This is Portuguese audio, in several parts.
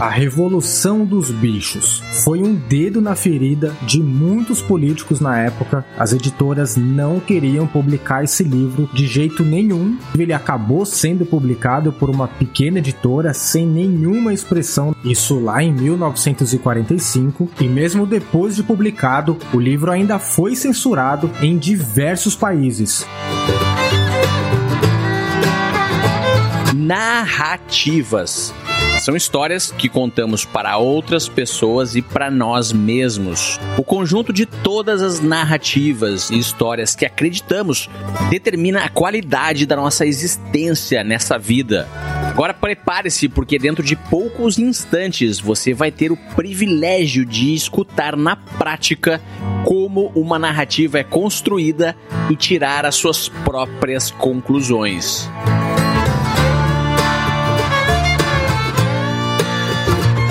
A Revolução dos Bichos foi um dedo na ferida de muitos políticos na época. As editoras não queriam publicar esse livro de jeito nenhum. Ele acabou sendo publicado por uma pequena editora sem nenhuma expressão. Isso lá em 1945. E mesmo depois de publicado, o livro ainda foi censurado em diversos países. Narrativas são histórias que contamos para outras pessoas e para nós mesmos. O conjunto de todas as narrativas e histórias que acreditamos determina a qualidade da nossa existência nessa vida. Agora prepare-se, porque dentro de poucos instantes você vai ter o privilégio de escutar na prática como uma narrativa é construída e tirar as suas próprias conclusões.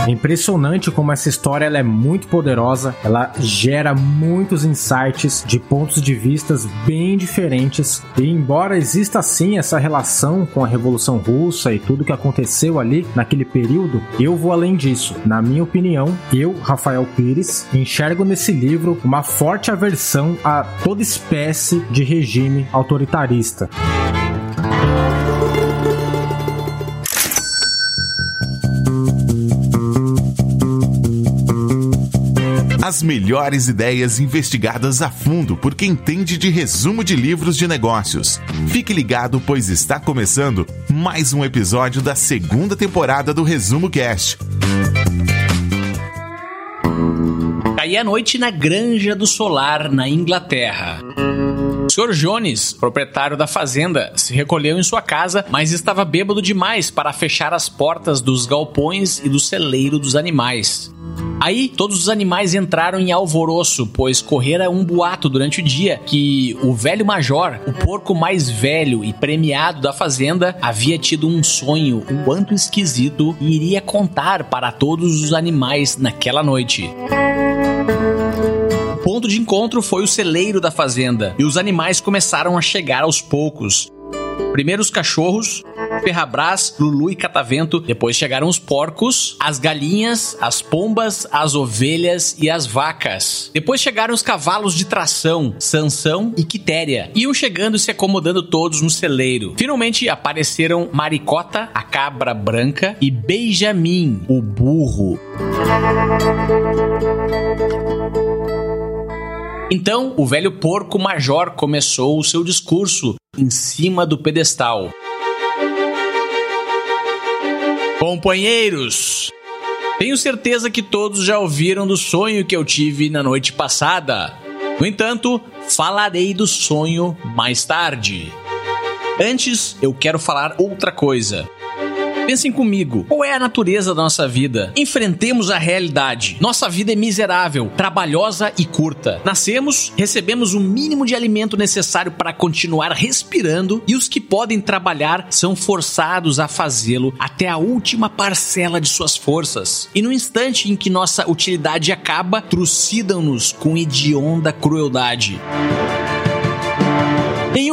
É impressionante como essa história ela é muito poderosa, ela gera muitos insights de pontos de vistas bem diferentes. E embora exista sim essa relação com a Revolução Russa e tudo que aconteceu ali naquele período, eu vou além disso. Na minha opinião, eu, Rafael Pires, enxergo nesse livro uma forte aversão a toda espécie de regime autoritarista. As melhores ideias investigadas a fundo por quem entende de resumo de livros de negócios. Fique ligado, pois está começando mais um episódio da segunda temporada do Resumo Cast. Caía a noite na Granja do Solar, na Inglaterra. O Sr. Jones, proprietário da fazenda, se recolheu em sua casa, mas estava bêbado demais para fechar as portas dos galpões e do celeiro dos animais. Aí, todos os animais entraram em alvoroço, pois correra um boato durante o dia que o velho major, o porco mais velho e premiado da fazenda, havia tido um sonho um quanto esquisito e iria contar para todos os animais naquela noite. O ponto de encontro foi o celeiro da fazenda, e os animais começaram a chegar aos poucos. Primeiro os cachorros, Ferrabras, Lulu e Catavento. Depois chegaram os porcos, as galinhas, as pombas, as ovelhas e as vacas. Depois chegaram os cavalos de tração, Sansão e Quitéria. Iam chegando e se acomodando todos no celeiro. Finalmente apareceram Maricota, a cabra branca, e Benjamin, o burro. Então, o velho porco major começou o seu discurso em cima do pedestal. Companheiros, tenho certeza que todos já ouviram do sonho que eu tive na noite passada. No entanto, falarei do sonho mais tarde. Antes, eu quero falar outra coisa. Pensem comigo, qual é a natureza da nossa vida? Enfrentemos a realidade. Nossa vida é miserável, trabalhosa e curta. Nascemos, recebemos o mínimo de alimento necessário para continuar respirando e os que podem trabalhar são forçados a fazê-lo até a última parcela de suas forças. E no instante em que nossa utilidade acaba, trucidam-nos com hedionda crueldade.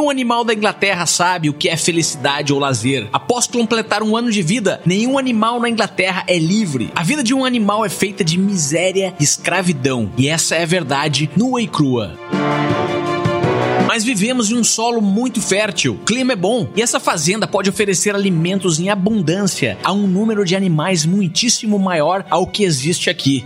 Nenhum animal da Inglaterra sabe o que é felicidade ou lazer. Após completar um ano de vida, nenhum animal na Inglaterra é livre. A vida de um animal é feita de miséria e escravidão. E essa é a verdade nua e crua. Mas vivemos em um solo muito fértil, o clima é bom e essa fazenda pode oferecer alimentos em abundância a um número de animais muitíssimo maior ao que existe aqui.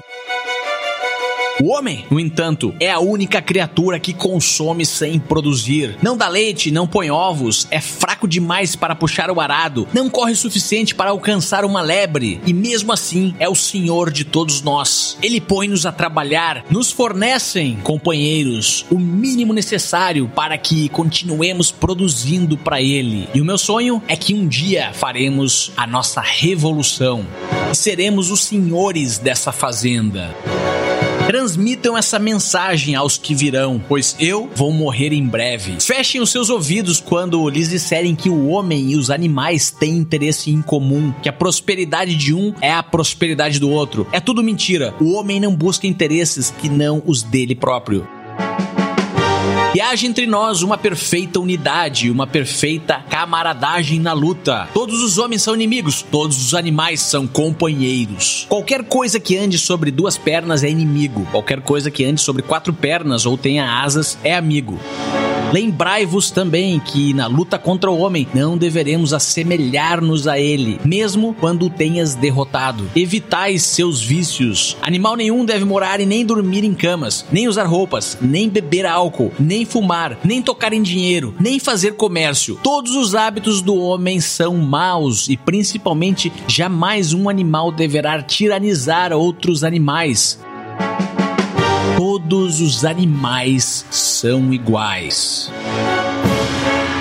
O homem, no entanto, é a única criatura que consome sem produzir. Não dá leite, não põe ovos, é fraco demais para puxar o arado, não corre o suficiente para alcançar uma lebre, e mesmo assim é o senhor de todos nós. Ele põe-nos a trabalhar, nos fornecem, companheiros, o mínimo necessário para que continuemos produzindo para ele. E o meu sonho é que um dia faremos a nossa revolução e seremos os senhores dessa fazenda. Transmitam essa mensagem aos que virão, pois eu vou morrer em breve. Fechem os seus ouvidos quando lhes disserem que o homem e os animais têm interesse em comum, que a prosperidade de um é a prosperidade do outro. É tudo mentira. O homem não busca interesses que não os dele próprio. E haja entre nós uma perfeita unidade, uma perfeita camaradagem na luta. Todos os homens são inimigos, todos os animais são companheiros. Qualquer coisa que ande sobre duas pernas é inimigo, qualquer coisa que ande sobre quatro pernas ou tenha asas é amigo. Lembrai-vos também que na luta contra o homem não deveremos assemelhar-nos a ele, mesmo quando o tenhas derrotado. Evitai seus vícios. Animal nenhum deve morar e nem dormir em camas, nem usar roupas, nem beber álcool, nem fumar, nem tocar em dinheiro, nem fazer comércio. Todos os hábitos do homem são maus e principalmente jamais um animal deverá tiranizar outros animais todos os animais são iguais.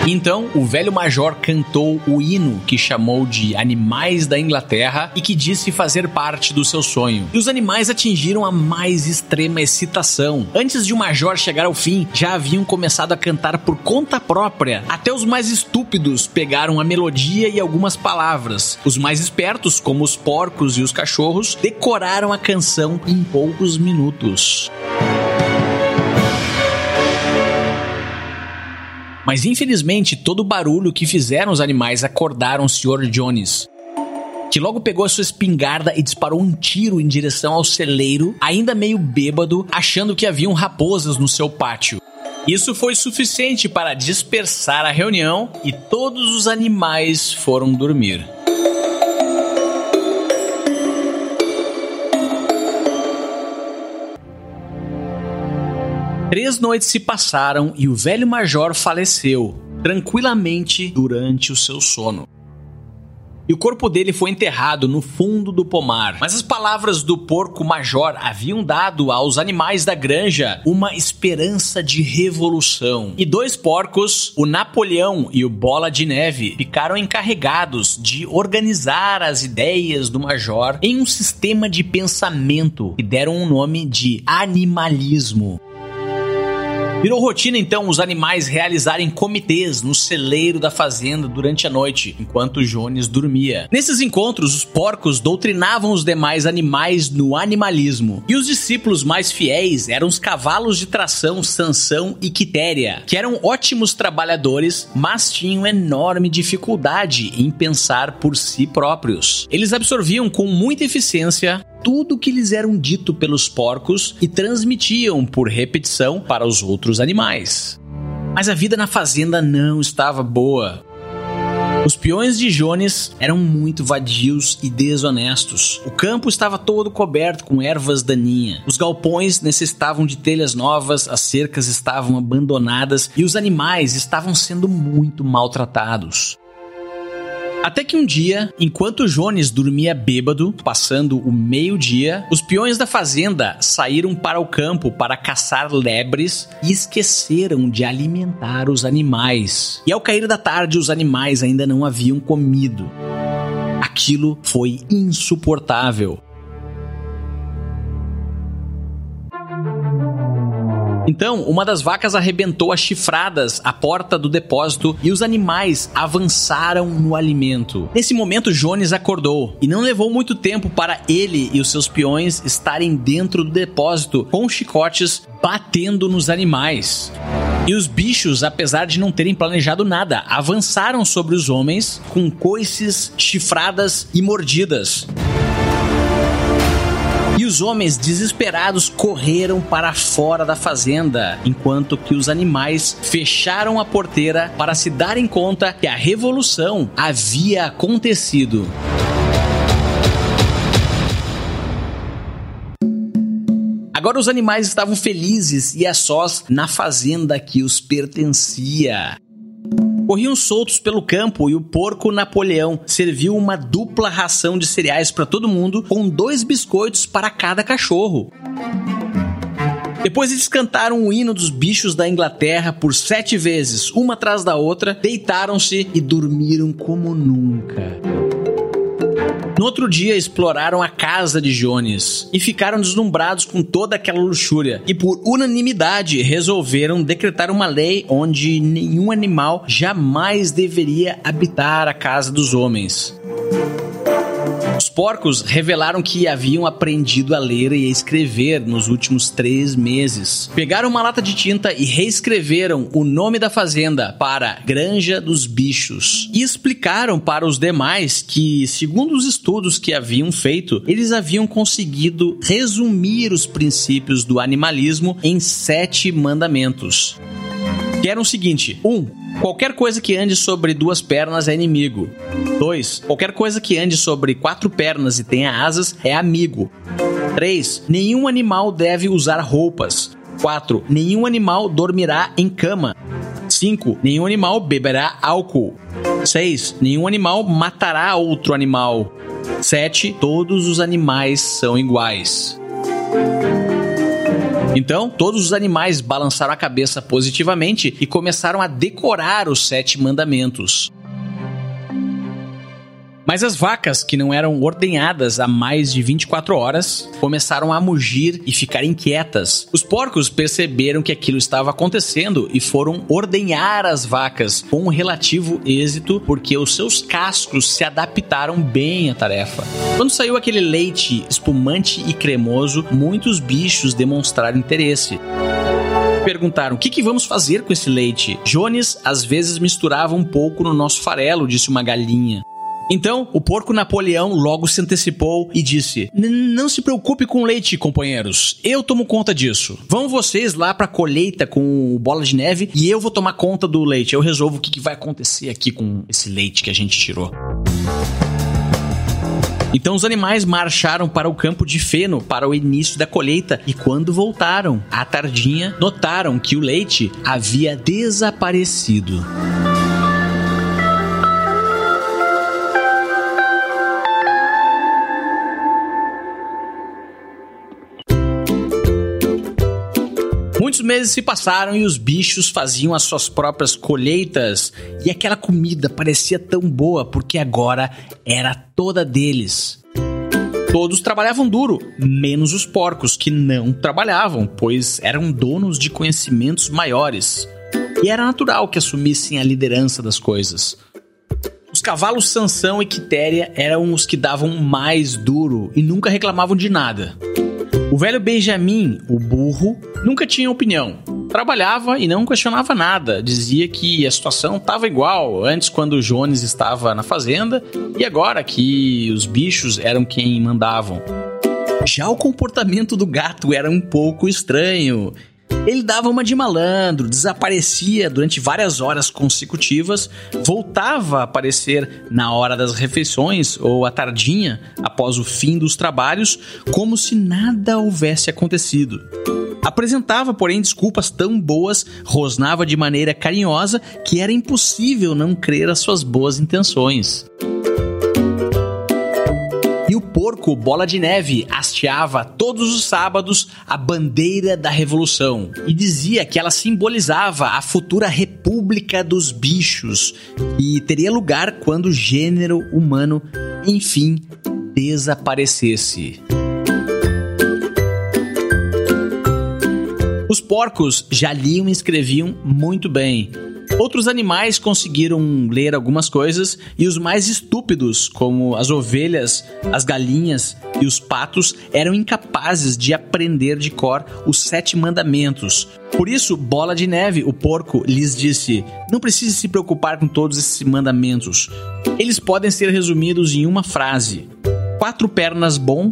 Então, o velho major cantou o hino que chamou de Animais da Inglaterra e que disse fazer parte do seu sonho. E os animais atingiram a mais extrema excitação. Antes de o major chegar ao fim, já haviam começado a cantar por conta própria. Até os mais estúpidos pegaram a melodia e algumas palavras. Os mais espertos, como os porcos e os cachorros, decoraram a canção em poucos minutos. Mas infelizmente, todo o barulho que fizeram os animais acordaram o Sr. Jones, que logo pegou a sua espingarda e disparou um tiro em direção ao celeiro, ainda meio bêbado, achando que haviam raposas no seu pátio. Isso foi suficiente para dispersar a reunião e todos os animais foram dormir. Três noites se passaram e o velho major faleceu tranquilamente durante o seu sono. E o corpo dele foi enterrado no fundo do pomar. Mas as palavras do porco major haviam dado aos animais da granja uma esperança de revolução. E dois porcos, o Napoleão e o Bola de Neve, ficaram encarregados de organizar as ideias do major em um sistema de pensamento e deram um nome de animalismo. Virou rotina então os animais realizarem comitês no celeiro da fazenda durante a noite, enquanto Jones dormia. Nesses encontros, os porcos doutrinavam os demais animais no animalismo, e os discípulos mais fiéis eram os cavalos de tração Sansão e Quitéria, que eram ótimos trabalhadores, mas tinham enorme dificuldade em pensar por si próprios. Eles absorviam com muita eficiência tudo que lhes eram dito pelos porcos e transmitiam por repetição para os outros animais. Mas a vida na fazenda não estava boa. Os peões de Jones eram muito vadios e desonestos. O campo estava todo coberto com ervas daninhas. Os galpões necessitavam de telhas novas, as cercas estavam abandonadas e os animais estavam sendo muito maltratados. Até que um dia, enquanto Jones dormia bêbado, passando o meio-dia, os peões da fazenda saíram para o campo para caçar lebres e esqueceram de alimentar os animais. E ao cair da tarde, os animais ainda não haviam comido. Aquilo foi insuportável. Então, uma das vacas arrebentou as chifradas à porta do depósito e os animais avançaram no alimento. Nesse momento, Jones acordou e não levou muito tempo para ele e os seus peões estarem dentro do depósito com chicotes batendo nos animais. E os bichos, apesar de não terem planejado nada, avançaram sobre os homens com coices, chifradas e mordidas. Os homens desesperados correram para fora da fazenda, enquanto que os animais fecharam a porteira para se darem conta que a revolução havia acontecido. Agora os animais estavam felizes e a sós na fazenda que os pertencia corriam soltos pelo campo e o porco Napoleão serviu uma dupla ração de cereais para todo mundo, com dois biscoitos para cada cachorro. Depois eles cantaram o hino dos bichos da Inglaterra por sete vezes, uma atrás da outra, deitaram-se e dormiram como nunca. No outro dia, exploraram a casa de Jones e ficaram deslumbrados com toda aquela luxúria. E por unanimidade, resolveram decretar uma lei onde nenhum animal jamais deveria habitar a casa dos homens porcos revelaram que haviam aprendido a ler e a escrever nos últimos três meses. Pegaram uma lata de tinta e reescreveram o nome da fazenda para Granja dos Bichos e explicaram para os demais que, segundo os estudos que haviam feito, eles haviam conseguido resumir os princípios do animalismo em sete mandamentos. Que eram o seguinte: 1. Um, Qualquer coisa que ande sobre duas pernas é inimigo. 2. Qualquer coisa que ande sobre quatro pernas e tenha asas é amigo. 3. Nenhum animal deve usar roupas. 4. Nenhum animal dormirá em cama. 5. Nenhum animal beberá álcool. 6. Nenhum animal matará outro animal. 7. Todos os animais são iguais. Então, todos os animais balançaram a cabeça positivamente e começaram a decorar os sete mandamentos. Mas as vacas, que não eram ordenhadas há mais de 24 horas, começaram a mugir e ficar inquietas. Os porcos perceberam que aquilo estava acontecendo e foram ordenhar as vacas com um relativo êxito, porque os seus cascos se adaptaram bem à tarefa. Quando saiu aquele leite espumante e cremoso, muitos bichos demonstraram interesse perguntaram: o que, que, vamos fazer com esse leite? Jones às vezes misturava um pouco no nosso farelo, disse uma galinha. Então, o porco Napoleão logo se antecipou e disse: Não se preocupe com leite, companheiros. Eu tomo conta disso. Vão vocês lá pra colheita com o bola de neve e eu vou tomar conta do leite. Eu resolvo o que, que vai acontecer aqui com esse leite que a gente tirou. Então os animais marcharam para o campo de feno para o início da colheita e quando voltaram, à tardinha, notaram que o leite havia desaparecido. Muitos meses se passaram e os bichos faziam as suas próprias colheitas e aquela comida parecia tão boa porque agora era toda deles. Todos trabalhavam duro, menos os porcos, que não trabalhavam, pois eram donos de conhecimentos maiores. E era natural que assumissem a liderança das coisas. Os cavalos Sansão e Quitéria eram os que davam mais duro e nunca reclamavam de nada. O velho Benjamin, o burro, nunca tinha opinião. Trabalhava e não questionava nada. Dizia que a situação estava igual antes quando o Jones estava na fazenda e agora que os bichos eram quem mandavam. Já o comportamento do gato era um pouco estranho. Ele dava uma de malandro, desaparecia durante várias horas consecutivas, voltava a aparecer na hora das refeições ou à tardinha, após o fim dos trabalhos, como se nada houvesse acontecido. Apresentava, porém, desculpas tão boas, rosnava de maneira carinhosa que era impossível não crer às suas boas intenções porco Bola de Neve hasteava todos os sábados a bandeira da revolução e dizia que ela simbolizava a futura república dos bichos e teria lugar quando o gênero humano, enfim, desaparecesse. Os porcos já liam e escreviam muito bem, Outros animais conseguiram ler algumas coisas e os mais estúpidos, como as ovelhas, as galinhas e os patos, eram incapazes de aprender de cor os sete mandamentos. Por isso, Bola de Neve, o porco, lhes disse: Não precise se preocupar com todos esses mandamentos. Eles podem ser resumidos em uma frase: quatro pernas bom,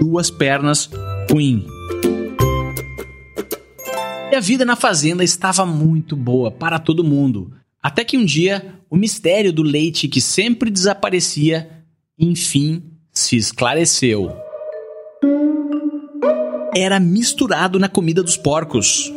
duas pernas ruim. E a vida na fazenda estava muito boa para todo mundo. Até que um dia, o mistério do leite que sempre desaparecia, enfim, se esclareceu. Era misturado na comida dos porcos.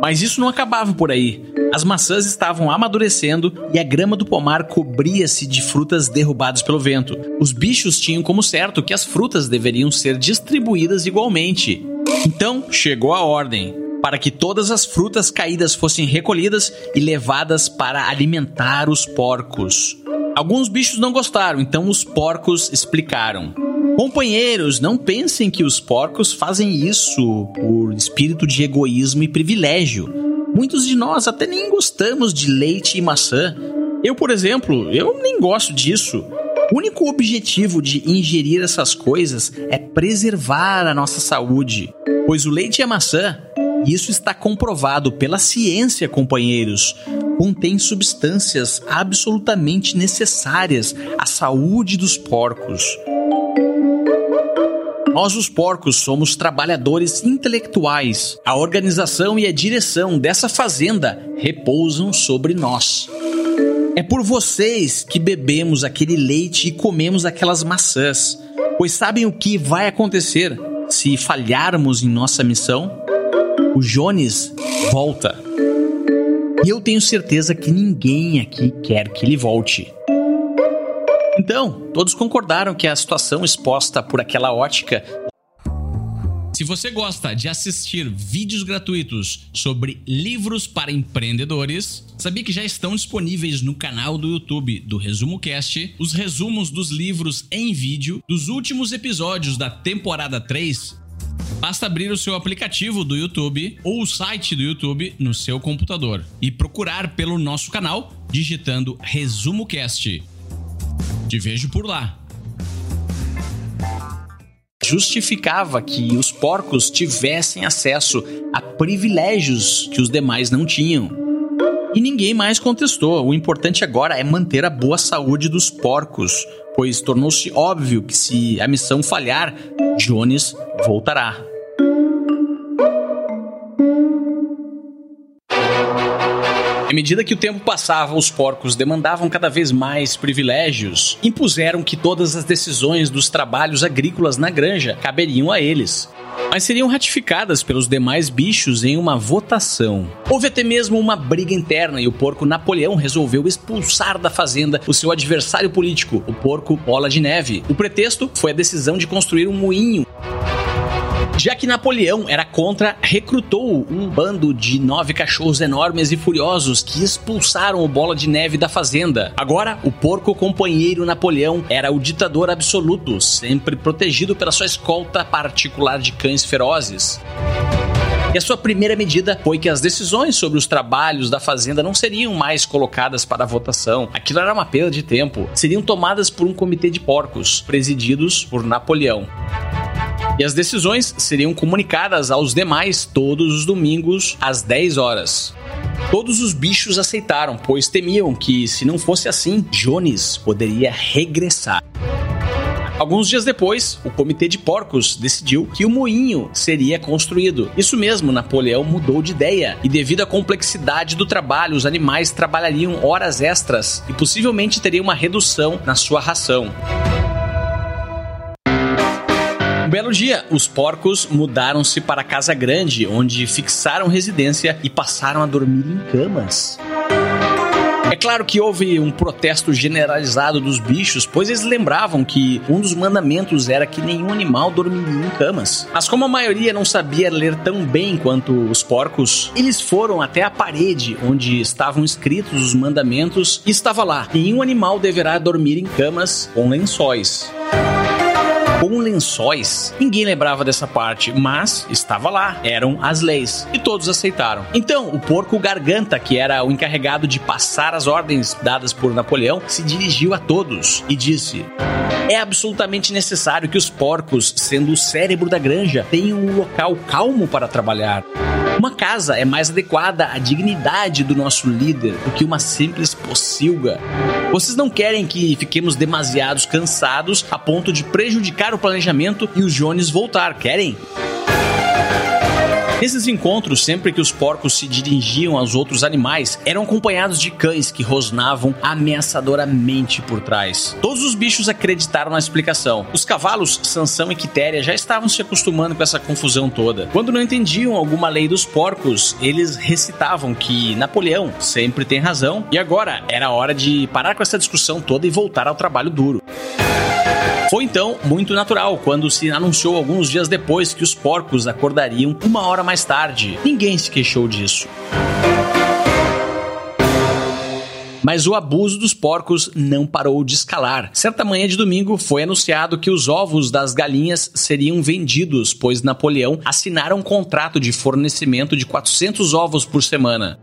Mas isso não acabava por aí. As maçãs estavam amadurecendo e a grama do pomar cobria-se de frutas derrubadas pelo vento. Os bichos tinham como certo que as frutas deveriam ser distribuídas igualmente. Então chegou a ordem para que todas as frutas caídas fossem recolhidas e levadas para alimentar os porcos. Alguns bichos não gostaram, então os porcos explicaram. Companheiros, não pensem que os porcos fazem isso por espírito de egoísmo e privilégio. Muitos de nós até nem gostamos de leite e maçã. Eu, por exemplo, eu nem gosto disso. O único objetivo de ingerir essas coisas é preservar a nossa saúde, pois o leite e a maçã, isso está comprovado pela ciência, companheiros, contém substâncias absolutamente necessárias à saúde dos porcos. Nós, os porcos, somos trabalhadores intelectuais. A organização e a direção dessa fazenda repousam sobre nós. É por vocês que bebemos aquele leite e comemos aquelas maçãs, pois sabem o que vai acontecer se falharmos em nossa missão? O Jones volta. E eu tenho certeza que ninguém aqui quer que ele volte. Então, todos concordaram que a situação exposta por aquela ótica se você gosta de assistir vídeos gratuitos sobre livros para empreendedores, sabia que já estão disponíveis no canal do YouTube do Resumo Cast os resumos dos livros em vídeo dos últimos episódios da temporada 3 Basta abrir o seu aplicativo do YouTube ou o site do YouTube no seu computador e procurar pelo nosso canal digitando Resumo Cast. Te vejo por lá justificava que os porcos tivessem acesso a privilégios que os demais não tinham. E ninguém mais contestou. O importante agora é manter a boa saúde dos porcos, pois tornou-se óbvio que se a missão falhar, Jones voltará. À medida que o tempo passava, os porcos demandavam cada vez mais privilégios. Impuseram que todas as decisões dos trabalhos agrícolas na granja caberiam a eles mas seriam ratificadas pelos demais bichos em uma votação. Houve até mesmo uma briga interna e o porco Napoleão resolveu expulsar da fazenda o seu adversário político, o porco Bola de Neve. O pretexto foi a decisão de construir um moinho já que Napoleão era contra, recrutou um bando de nove cachorros enormes e furiosos que expulsaram o Bola de Neve da fazenda. Agora, o porco companheiro Napoleão era o ditador absoluto, sempre protegido pela sua escolta particular de cães ferozes. E a sua primeira medida foi que as decisões sobre os trabalhos da fazenda não seriam mais colocadas para votação. Aquilo era uma perda de tempo. Seriam tomadas por um comitê de porcos, presididos por Napoleão e as decisões seriam comunicadas aos demais todos os domingos às 10 horas. Todos os bichos aceitaram, pois temiam que, se não fosse assim, Jones poderia regressar. Alguns dias depois, o comitê de porcos decidiu que o moinho seria construído. Isso mesmo, Napoleão mudou de ideia e, devido à complexidade do trabalho, os animais trabalhariam horas extras e possivelmente teriam uma redução na sua ração belo dia, os porcos mudaram-se para a casa grande, onde fixaram residência e passaram a dormir em camas. É claro que houve um protesto generalizado dos bichos, pois eles lembravam que um dos mandamentos era que nenhum animal dormiria em camas. Mas como a maioria não sabia ler tão bem quanto os porcos, eles foram até a parede onde estavam escritos os mandamentos e estava lá: nenhum animal deverá dormir em camas com lençóis com lençóis. Ninguém lembrava dessa parte, mas estava lá. Eram as leis. E todos aceitaram. Então, o porco Garganta, que era o encarregado de passar as ordens dadas por Napoleão, se dirigiu a todos e disse: É absolutamente necessário que os porcos, sendo o cérebro da granja, tenham um local calmo para trabalhar. Uma casa é mais adequada à dignidade do nosso líder do que uma simples pocilga. Vocês não querem que fiquemos demasiados cansados a ponto de prejudicar o planejamento e os Jones voltar, querem? Nesses encontros, sempre que os porcos se dirigiam aos outros animais, eram acompanhados de cães que rosnavam ameaçadoramente por trás. Todos os bichos acreditaram na explicação. Os cavalos, Sansão e Quitéria, já estavam se acostumando com essa confusão toda. Quando não entendiam alguma lei dos porcos, eles recitavam que Napoleão sempre tem razão e agora era hora de parar com essa discussão toda e voltar ao trabalho duro. Foi então muito natural quando se anunciou alguns dias depois que os porcos acordariam uma hora mais tarde. Ninguém se queixou disso. Mas o abuso dos porcos não parou de escalar. Certa manhã de domingo foi anunciado que os ovos das galinhas seriam vendidos, pois Napoleão assinara um contrato de fornecimento de 400 ovos por semana.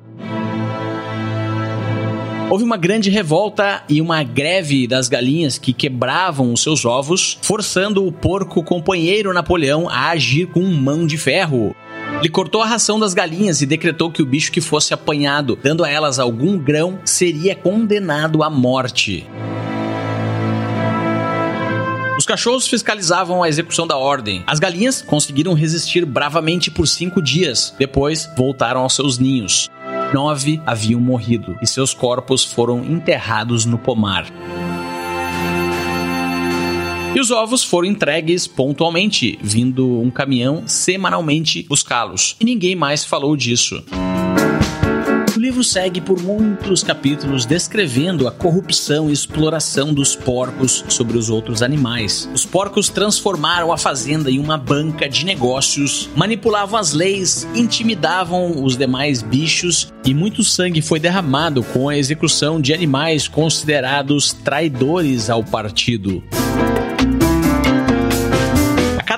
Houve uma grande revolta e uma greve das galinhas que quebravam os seus ovos, forçando o porco companheiro Napoleão a agir com mão de ferro. Ele cortou a ração das galinhas e decretou que o bicho que fosse apanhado, dando a elas algum grão, seria condenado à morte. Os cachorros fiscalizavam a execução da ordem. As galinhas conseguiram resistir bravamente por cinco dias. Depois, voltaram aos seus ninhos. Nove haviam morrido e seus corpos foram enterrados no pomar. E os ovos foram entregues pontualmente, vindo um caminhão semanalmente buscá-los. E ninguém mais falou disso. O livro segue por muitos capítulos descrevendo a corrupção e exploração dos porcos sobre os outros animais. Os porcos transformaram a fazenda em uma banca de negócios, manipulavam as leis, intimidavam os demais bichos e muito sangue foi derramado com a execução de animais considerados traidores ao partido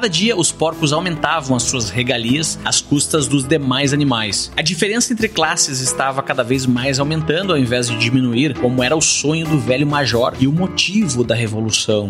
cada dia os porcos aumentavam as suas regalias às custas dos demais animais. A diferença entre classes estava cada vez mais aumentando ao invés de diminuir, como era o sonho do velho major e o motivo da revolução.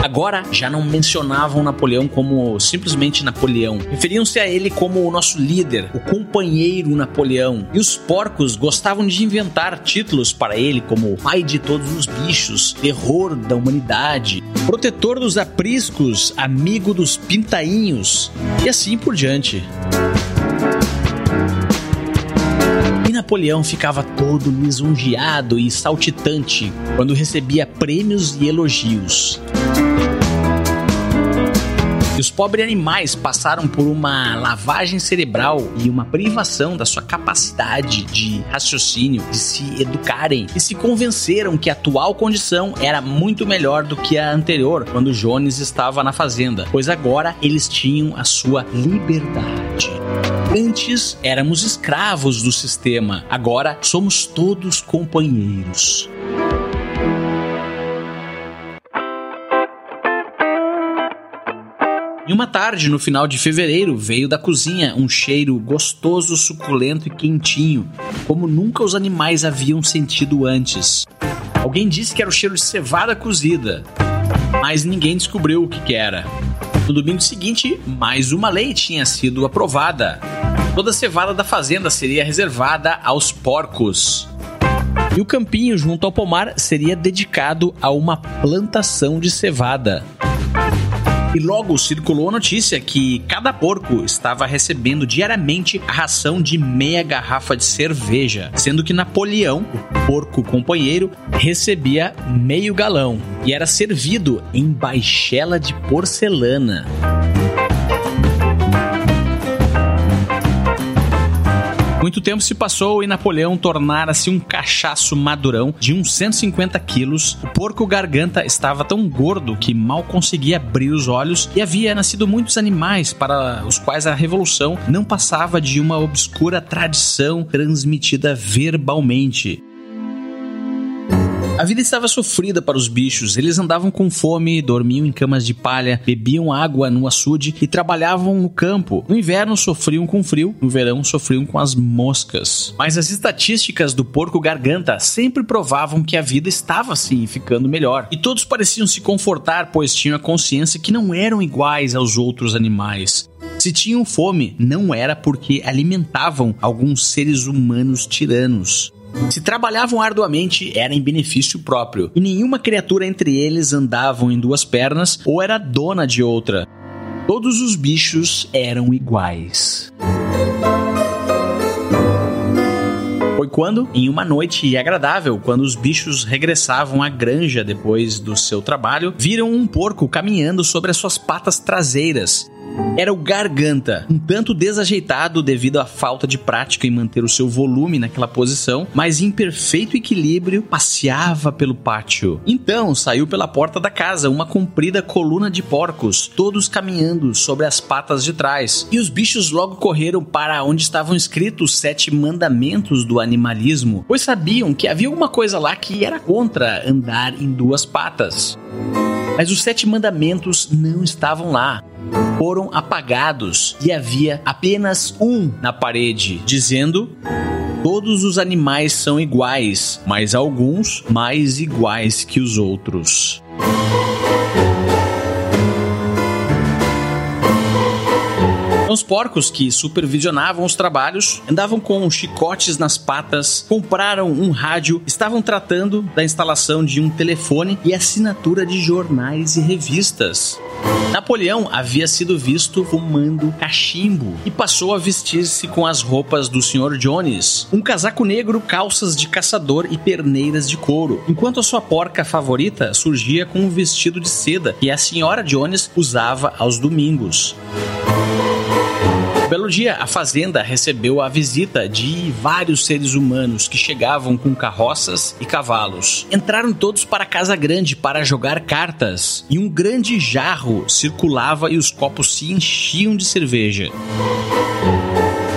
Agora já não mencionavam Napoleão como simplesmente Napoleão, referiam-se a ele como o nosso líder, o companheiro Napoleão. E os porcos gostavam de inventar títulos para ele como pai de todos os bichos, terror da humanidade, protetor dos apriscos, amigo dos pintainhos e assim por diante. E Napoleão ficava todo lisonjeado e saltitante quando recebia prêmios e elogios os pobres animais passaram por uma lavagem cerebral e uma privação da sua capacidade de raciocínio, de se educarem e se convenceram que a atual condição era muito melhor do que a anterior, quando Jones estava na fazenda, pois agora eles tinham a sua liberdade. Antes éramos escravos do sistema, agora somos todos companheiros. Em uma tarde, no final de fevereiro, veio da cozinha um cheiro gostoso, suculento e quentinho, como nunca os animais haviam sentido antes. Alguém disse que era o cheiro de cevada cozida, mas ninguém descobriu o que, era. No domingo seguinte, mais uma lei tinha sido aprovada. Toda a cevada da fazenda seria reservada aos porcos. E o campinho junto ao pomar seria dedicado a uma plantação de cevada. E logo circulou a notícia que cada porco estava recebendo diariamente a ração de meia garrafa de cerveja, sendo que Napoleão, o porco companheiro, recebia meio galão e era servido em baixela de porcelana. Muito tempo se passou e Napoleão tornara-se um cachaço madurão de uns 150 quilos. O porco garganta estava tão gordo que mal conseguia abrir os olhos e havia nascido muitos animais para os quais a revolução não passava de uma obscura tradição transmitida verbalmente. A vida estava sofrida para os bichos. Eles andavam com fome, dormiam em camas de palha, bebiam água no açude e trabalhavam no campo. No inverno sofriam com frio, no verão sofriam com as moscas. Mas as estatísticas do porco garganta sempre provavam que a vida estava sim ficando melhor. E todos pareciam se confortar, pois tinham a consciência que não eram iguais aos outros animais. Se tinham fome, não era porque alimentavam alguns seres humanos tiranos. Se trabalhavam arduamente, era em benefício próprio, e nenhuma criatura entre eles andavam em duas pernas ou era dona de outra. Todos os bichos eram iguais. Foi quando, em uma noite agradável, quando os bichos regressavam à granja depois do seu trabalho, viram um porco caminhando sobre as suas patas traseiras era o Garganta, um tanto desajeitado devido à falta de prática em manter o seu volume naquela posição, mas em perfeito equilíbrio passeava pelo pátio. Então saiu pela porta da casa uma comprida coluna de porcos, todos caminhando sobre as patas de trás. E os bichos logo correram para onde estavam escritos os sete mandamentos do animalismo, pois sabiam que havia alguma coisa lá que era contra andar em duas patas. Mas os sete mandamentos não estavam lá. Foram apagados e havia apenas um na parede, dizendo: Todos os animais são iguais, mas alguns mais iguais que os outros. Os porcos que supervisionavam os trabalhos andavam com chicotes nas patas, compraram um rádio, estavam tratando da instalação de um telefone e assinatura de jornais e revistas. Napoleão havia sido visto fumando cachimbo e passou a vestir-se com as roupas do Sr. Jones, um casaco negro, calças de caçador e perneiras de couro, enquanto a sua porca favorita surgia com um vestido de seda que a Sra. Jones usava aos domingos belo dia, a fazenda recebeu a visita de vários seres humanos que chegavam com carroças e cavalos. Entraram todos para a casa grande para jogar cartas e um grande jarro circulava e os copos se enchiam de cerveja.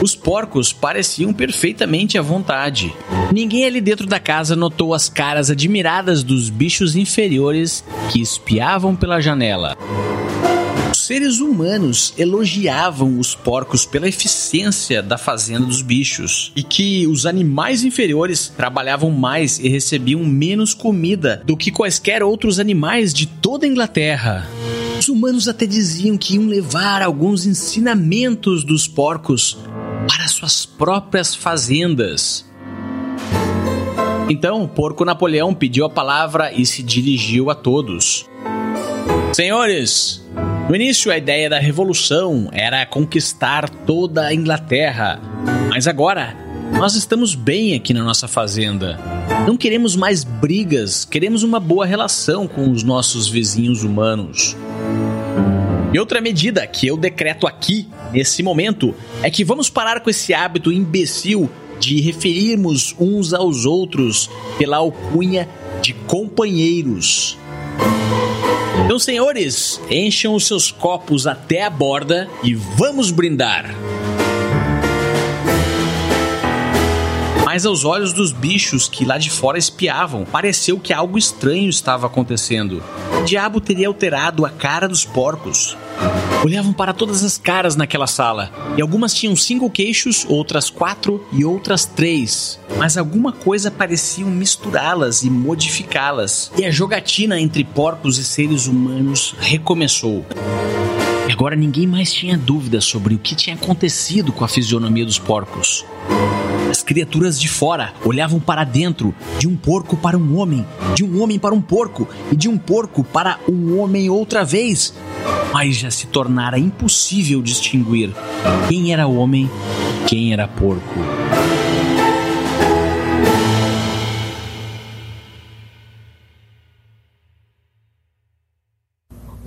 Os porcos pareciam perfeitamente à vontade. Ninguém ali dentro da casa notou as caras admiradas dos bichos inferiores que espiavam pela janela seres humanos elogiavam os porcos pela eficiência da fazenda dos bichos e que os animais inferiores trabalhavam mais e recebiam menos comida do que quaisquer outros animais de toda a Inglaterra. Os humanos até diziam que iam levar alguns ensinamentos dos porcos para suas próprias fazendas. Então, o porco Napoleão pediu a palavra e se dirigiu a todos. Senhores, no início, a ideia da revolução era conquistar toda a Inglaterra, mas agora nós estamos bem aqui na nossa fazenda. Não queremos mais brigas, queremos uma boa relação com os nossos vizinhos humanos. E outra medida que eu decreto aqui, nesse momento, é que vamos parar com esse hábito imbecil de referirmos uns aos outros pela alcunha de companheiros. Então, senhores, encham os seus copos até a borda e vamos brindar. Mas aos olhos dos bichos que lá de fora espiavam, pareceu que algo estranho estava acontecendo. O diabo teria alterado a cara dos porcos. Olhavam para todas as caras naquela sala, e algumas tinham cinco queixos, outras quatro e outras três. Mas alguma coisa pareciam misturá-las e modificá-las, e a jogatina entre porcos e seres humanos recomeçou. E agora ninguém mais tinha dúvida sobre o que tinha acontecido com a fisionomia dos porcos. As criaturas de fora olhavam para dentro, de um porco para um homem, de um homem para um porco e de um porco para um homem outra vez, mas já se tornara impossível distinguir quem era homem quem era porco.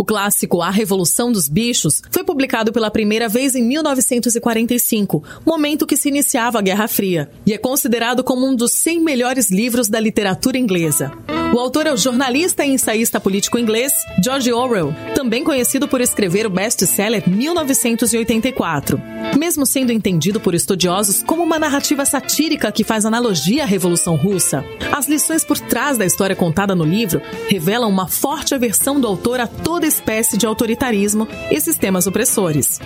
Clássico A Revolução dos Bichos foi publicado pela primeira vez em 1945, momento que se iniciava a Guerra Fria, e é considerado como um dos 100 melhores livros da literatura inglesa. O autor é o jornalista e ensaísta político inglês George Orwell, também conhecido por escrever o best-seller 1984. Mesmo sendo entendido por estudiosos como uma narrativa satírica que faz analogia à Revolução Russa, as lições por trás da história contada no livro revelam uma forte aversão do autor a toda espécie de autoritarismo e sistemas opressores.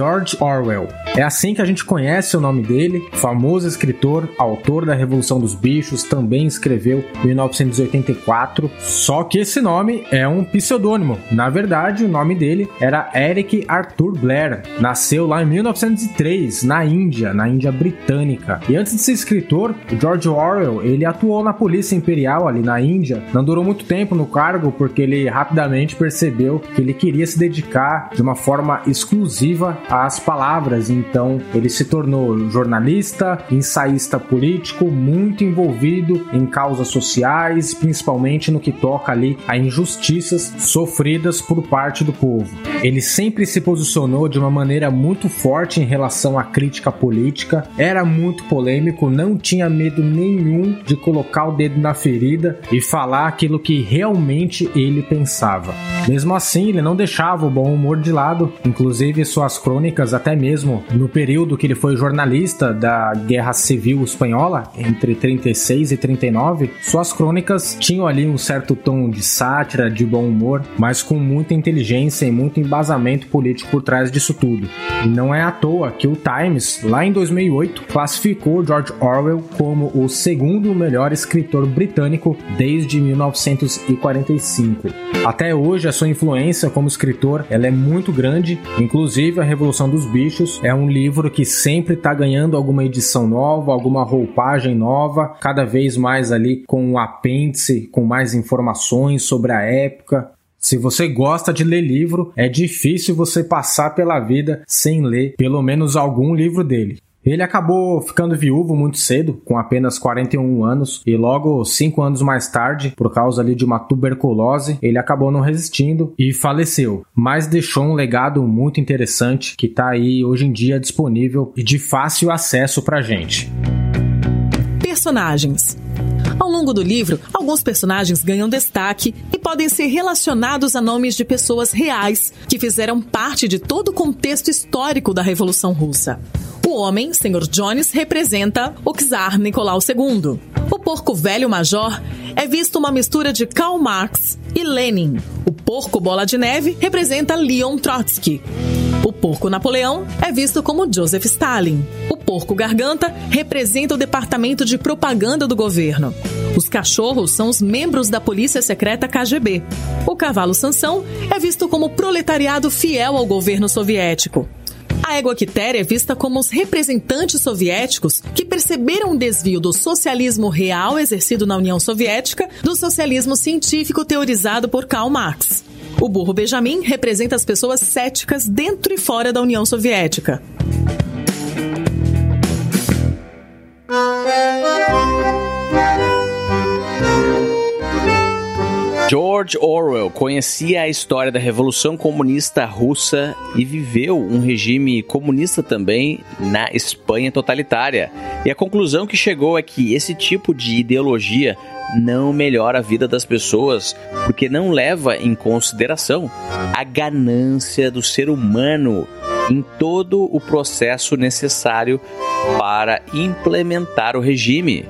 George Orwell é assim que a gente conhece o nome dele, famoso escritor, autor da Revolução dos Bichos, também escreveu 1984. Só que esse nome é um pseudônimo. Na verdade, o nome dele era Eric Arthur Blair. Nasceu lá em 1903, na Índia, na Índia britânica. E antes de ser escritor, George Orwell, ele atuou na Polícia Imperial ali na Índia. Não durou muito tempo no cargo porque ele rapidamente percebeu que ele queria se dedicar de uma forma exclusiva às palavras então ele se tornou jornalista, ensaísta político, muito envolvido em causas sociais, principalmente no que toca ali a injustiças sofridas por parte do povo. Ele sempre se posicionou de uma maneira muito forte em relação à crítica política, era muito polêmico, não tinha medo nenhum de colocar o dedo na ferida e falar aquilo que realmente ele pensava. Mesmo assim, ele não deixava o bom humor de lado, inclusive suas crônicas, até mesmo no período que ele foi jornalista da Guerra Civil Espanhola, entre 36 e 39, suas crônicas tinham ali um certo tom de sátira, de bom humor, mas com muita inteligência e muito embasamento político por trás disso tudo. E não é à toa que o Times, lá em 2008, classificou George Orwell como o segundo melhor escritor britânico desde 1945. Até hoje, a sua influência como escritor ela é muito grande, inclusive A Revolução dos Bichos é um livro que sempre está ganhando alguma edição nova, alguma roupagem nova, cada vez mais ali com um apêndice, com mais informações sobre a época. Se você gosta de ler livro, é difícil você passar pela vida sem ler pelo menos algum livro dele. Ele acabou ficando viúvo muito cedo, com apenas 41 anos, e logo cinco anos mais tarde, por causa ali de uma tuberculose, ele acabou não resistindo e faleceu. Mas deixou um legado muito interessante que está aí hoje em dia disponível e de fácil acesso para gente. Personagens. Ao longo do livro, alguns personagens ganham destaque e podem ser relacionados a nomes de pessoas reais que fizeram parte de todo o contexto histórico da Revolução Russa. O homem, Sr. Jones, representa o czar Nicolau II. O porco velho major é visto uma mistura de Karl Marx e Lenin. O porco bola de neve representa Leon Trotsky. O porco Napoleão é visto como Joseph Stalin. O porco garganta representa o departamento de propaganda do governo. Os cachorros são os membros da polícia secreta KGB. O cavalo Sansão é visto como proletariado fiel ao governo soviético. A égua quitéria é vista como os representantes soviéticos que perceberam o desvio do socialismo real exercido na União Soviética do socialismo científico teorizado por Karl Marx. O burro Benjamin representa as pessoas céticas dentro e fora da União Soviética. George Orwell conhecia a história da Revolução Comunista Russa e viveu um regime comunista também na Espanha totalitária. E a conclusão que chegou é que esse tipo de ideologia não melhora a vida das pessoas, porque não leva em consideração a ganância do ser humano em todo o processo necessário para implementar o regime.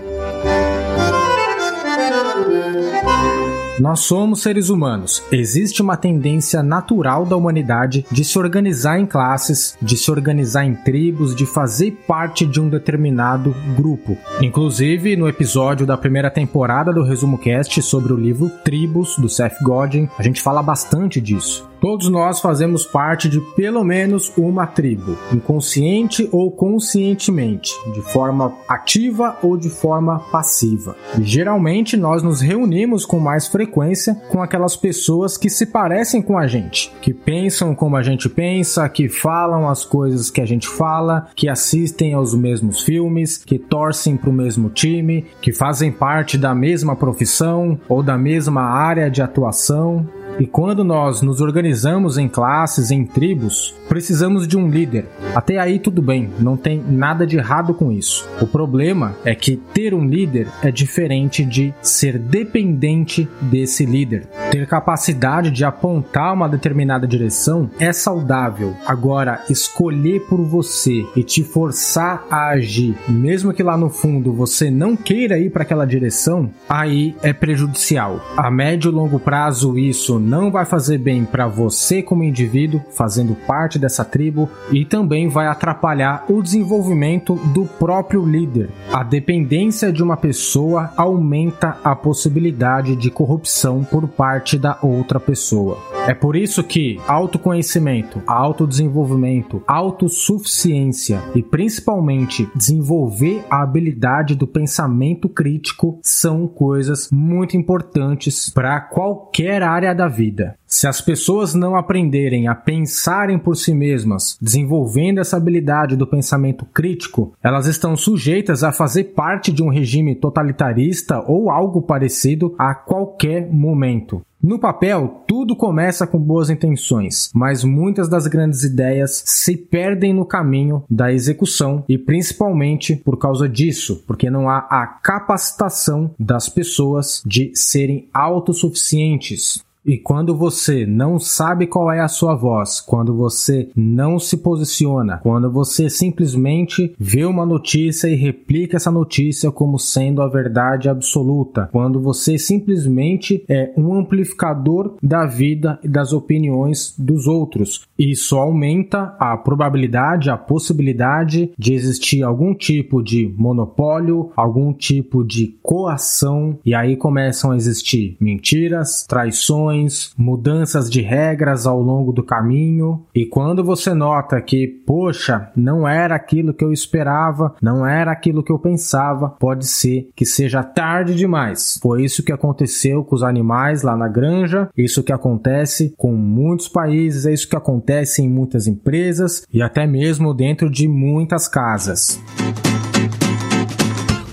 Nós somos seres humanos. Existe uma tendência natural da humanidade de se organizar em classes, de se organizar em tribos, de fazer parte de um determinado grupo. Inclusive, no episódio da primeira temporada do Resumo Cast sobre o livro Tribos, do Seth Godin, a gente fala bastante disso. Todos nós fazemos parte de pelo menos uma tribo, inconsciente ou conscientemente, de forma ativa ou de forma passiva. Geralmente nós nos reunimos com mais frequência com aquelas pessoas que se parecem com a gente, que pensam como a gente pensa, que falam as coisas que a gente fala, que assistem aos mesmos filmes, que torcem para o mesmo time, que fazem parte da mesma profissão ou da mesma área de atuação. E quando nós nos organizamos em classes, em tribos, precisamos de um líder. Até aí tudo bem, não tem nada de errado com isso. O problema é que ter um líder é diferente de ser dependente desse líder. Ter capacidade de apontar uma determinada direção é saudável. Agora, escolher por você e te forçar a agir, mesmo que lá no fundo você não queira ir para aquela direção, aí é prejudicial. A médio e longo prazo isso não vai fazer bem para você como indivíduo, fazendo parte dessa tribo, e também vai atrapalhar o desenvolvimento do próprio líder. A dependência de uma pessoa aumenta a possibilidade de corrupção por parte da outra pessoa. É por isso que autoconhecimento, autodesenvolvimento, autossuficiência e principalmente desenvolver a habilidade do pensamento crítico são coisas muito importantes para qualquer área da vida. Se as pessoas não aprenderem a pensarem por si mesmas, desenvolvendo essa habilidade do pensamento crítico, elas estão sujeitas a fazer parte de um regime totalitarista ou algo parecido a qualquer momento. No papel, tudo começa com boas intenções, mas muitas das grandes ideias se perdem no caminho da execução e principalmente por causa disso, porque não há a capacitação das pessoas de serem autossuficientes. E quando você não sabe qual é a sua voz, quando você não se posiciona, quando você simplesmente vê uma notícia e replica essa notícia como sendo a verdade absoluta, quando você simplesmente é um amplificador da vida e das opiniões dos outros, isso aumenta a probabilidade, a possibilidade de existir algum tipo de monopólio, algum tipo de coação, e aí começam a existir mentiras, traições, mudanças de regras ao longo do caminho. E quando você nota que, poxa, não era aquilo que eu esperava, não era aquilo que eu pensava, pode ser que seja tarde demais. Foi isso que aconteceu com os animais lá na granja, isso que acontece com muitos países, é isso que acontece em muitas empresas e até mesmo dentro de muitas casas.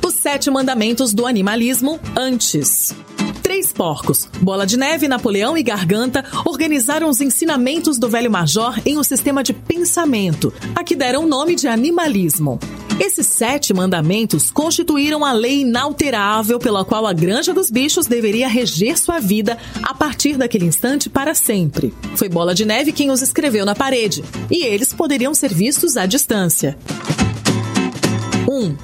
Os sete mandamentos do animalismo antes. Três porcos, Bola de Neve, Napoleão e Garganta organizaram os ensinamentos do velho major em um sistema de pensamento, a que deram o nome de animalismo. Esses sete mandamentos constituíram a lei inalterável pela qual a Granja dos Bichos deveria reger sua vida a partir daquele instante para sempre. Foi Bola de Neve quem os escreveu na parede, e eles poderiam ser vistos à distância. 1. Um,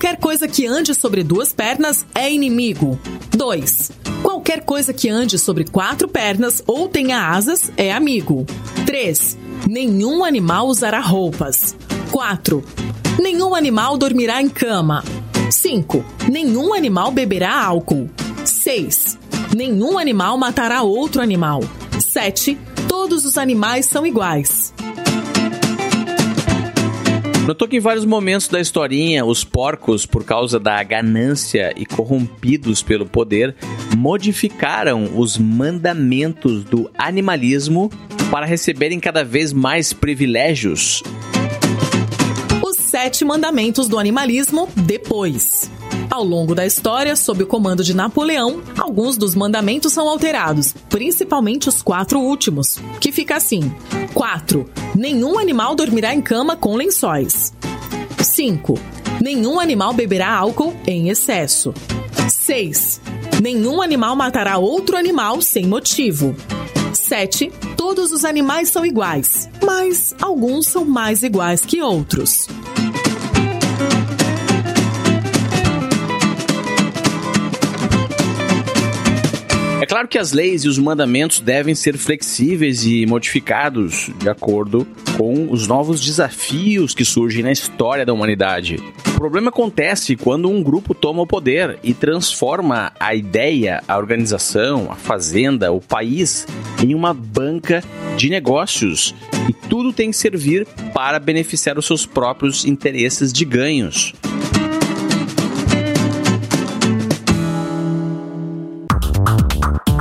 qualquer coisa que ande sobre duas pernas é inimigo. 2. Qualquer coisa que ande sobre quatro pernas ou tenha asas é amigo. 3. Nenhum animal usará roupas. 4. Nenhum animal dormirá em cama. 5. Nenhum animal beberá álcool. 6. Nenhum animal matará outro animal. 7. Todos os animais são iguais. Notou que em vários momentos da historinha, os porcos, por causa da ganância e corrompidos pelo poder, modificaram os mandamentos do animalismo para receberem cada vez mais privilégios. Os sete mandamentos do animalismo depois. Ao longo da história, sob o comando de Napoleão, alguns dos mandamentos são alterados, principalmente os quatro últimos, que fica assim: 4. Nenhum animal dormirá em cama com lençóis. 5. Nenhum animal beberá álcool em excesso. 6. Nenhum animal matará outro animal sem motivo. 7. Todos os animais são iguais, mas alguns são mais iguais que outros. Claro que as leis e os mandamentos devem ser flexíveis e modificados de acordo com os novos desafios que surgem na história da humanidade. O problema acontece quando um grupo toma o poder e transforma a ideia, a organização, a fazenda, o país em uma banca de negócios e tudo tem que servir para beneficiar os seus próprios interesses de ganhos.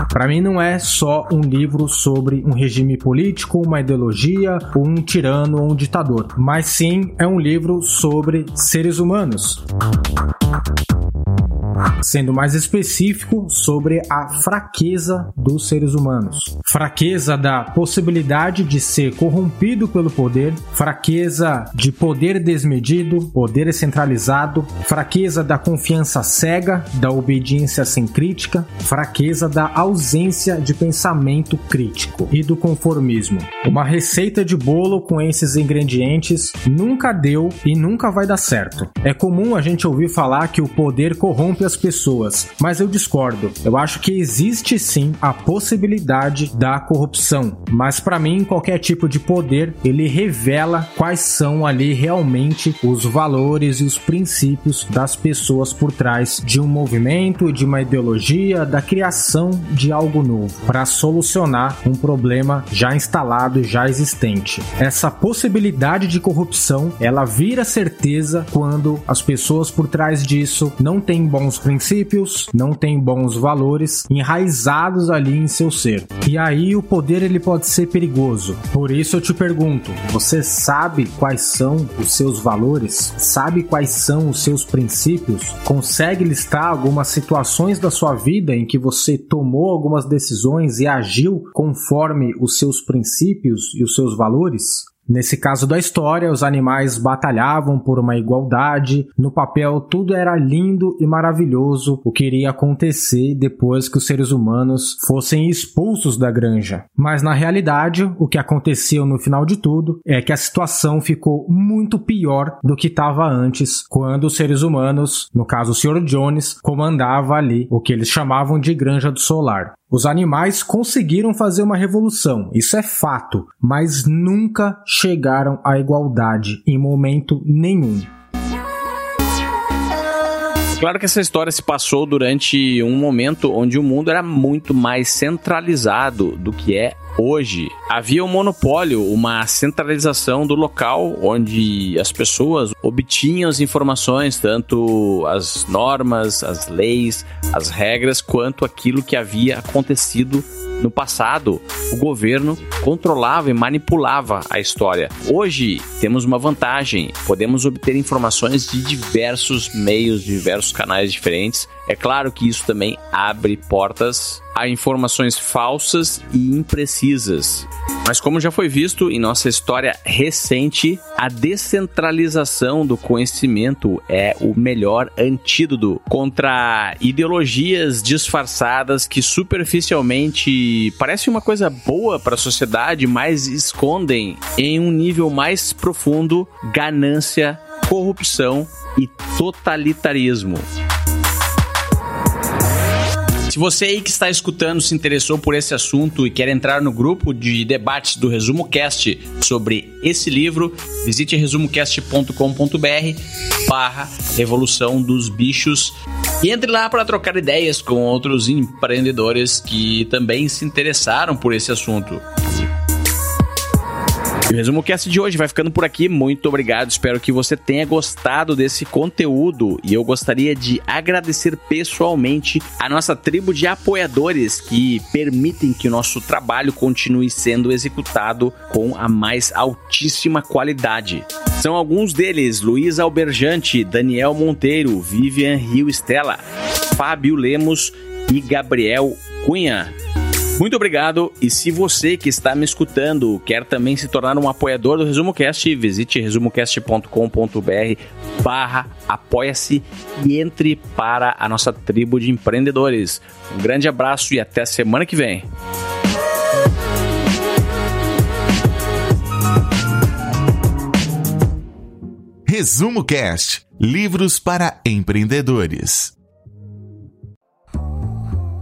Para mim não é só um livro sobre um regime político, uma ideologia, um tirano ou um ditador, mas sim é um livro sobre seres humanos sendo mais específico sobre a fraqueza dos seres humanos. Fraqueza da possibilidade de ser corrompido pelo poder, fraqueza de poder desmedido, poder centralizado, fraqueza da confiança cega, da obediência sem crítica, fraqueza da ausência de pensamento crítico e do conformismo. Uma receita de bolo com esses ingredientes nunca deu e nunca vai dar certo. É comum a gente ouvir falar que o poder corrompe as pessoas, mas eu discordo. Eu acho que existe sim a possibilidade da corrupção, mas para mim qualquer tipo de poder ele revela quais são ali realmente os valores e os princípios das pessoas por trás de um movimento, de uma ideologia, da criação de algo novo para solucionar um problema já instalado, já existente. Essa possibilidade de corrupção, ela vira certeza quando as pessoas por trás disso não têm bons princípios, não têm bons valores enraizados ali em seu ser. E aí o poder ele pode ser perigoso. Por isso eu te pergunto, você sabe quais são os seus valores? Sabe quais são os seus princípios? Consegue listar algumas situações da sua vida em que você tomou algumas decisões e agiu conforme os seus princípios e os seus valores? Nesse caso da história, os animais batalhavam por uma igualdade. No papel, tudo era lindo e maravilhoso, o que iria acontecer depois que os seres humanos fossem expulsos da granja. Mas na realidade, o que aconteceu no final de tudo é que a situação ficou muito pior do que estava antes, quando os seres humanos, no caso o Sr. Jones, comandava ali o que eles chamavam de Granja do Solar. Os animais conseguiram fazer uma revolução, isso é fato, mas nunca chegaram à igualdade em momento nenhum. Claro que essa história se passou durante um momento onde o mundo era muito mais centralizado do que é hoje. Havia um monopólio, uma centralização do local onde as pessoas obtinham as informações, tanto as normas, as leis, as regras, quanto aquilo que havia acontecido no passado, o governo controlava e manipulava a história. Hoje temos uma vantagem, podemos obter informações de diversos meios, diversos canais diferentes. É claro que isso também abre portas a informações falsas e imprecisas. Mas como já foi visto em nossa história recente, a descentralização do conhecimento é o melhor antídoto contra ideologias disfarçadas que superficialmente parecem uma coisa boa para a sociedade, mas escondem em um nível mais profundo ganância, corrupção e totalitarismo. Se você aí que está escutando se interessou por esse assunto e quer entrar no grupo de debates do Resumo Cast sobre esse livro, visite resumocast.com.br barra Revolução dos Bichos e entre lá para trocar ideias com outros empreendedores que também se interessaram por esse assunto. E o Resumo Cast de hoje vai ficando por aqui. Muito obrigado. Espero que você tenha gostado desse conteúdo. E eu gostaria de agradecer pessoalmente a nossa tribo de apoiadores que permitem que o nosso trabalho continue sendo executado com a mais altíssima qualidade. São alguns deles: Luiz Alberjante, Daniel Monteiro, Vivian Rio Estela, Fábio Lemos e Gabriel Cunha. Muito obrigado e se você que está me escutando quer também se tornar um apoiador do Resumo Cast, visite resumocast.com.br barra apoia-se e entre para a nossa tribo de empreendedores. Um grande abraço e até semana que vem. Resumo Cast Livros para empreendedores.